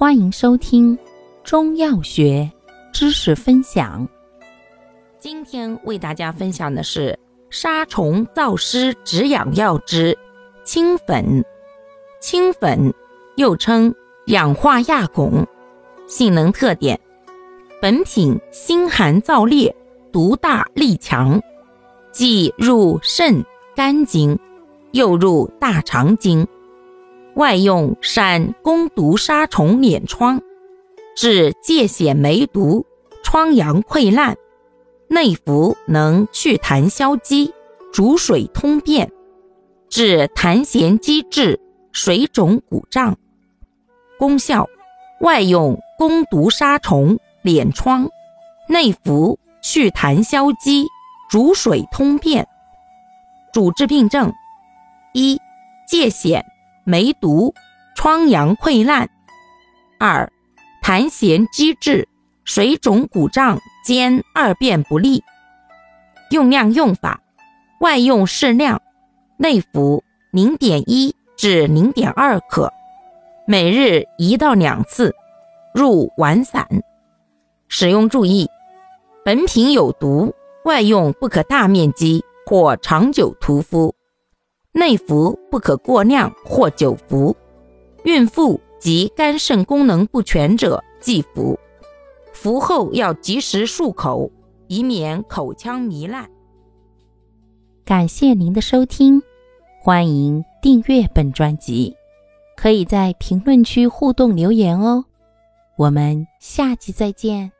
欢迎收听中药学知识分享。今天为大家分享的是杀虫燥湿止痒药之清粉。清粉又称氧化亚汞，性能特点：本品辛寒燥烈，毒大力强，既入肾、肝经，又入大肠经。外用善攻毒杀虫敛疮，治疥癣梅毒、疮疡溃烂；内服能祛痰消积、逐水通便，治痰涎积滞、水肿鼓胀。功效：外用攻毒杀虫敛疮，内服祛痰消积、逐水通便。主治病症：一、疥癣。梅毒、疮疡溃烂；二、痰涎积滞、水肿鼓胀兼二便不利。用量用法：外用适量，内服零点一至零点二克，每日一到两次，入丸散。使用注意：本品有毒，外用不可大面积或长久涂敷。内服不可过量或久服，孕妇及肝肾功能不全者忌服。服后要及时漱口，以免口腔糜烂。感谢您的收听，欢迎订阅本专辑，可以在评论区互动留言哦。我们下期再见。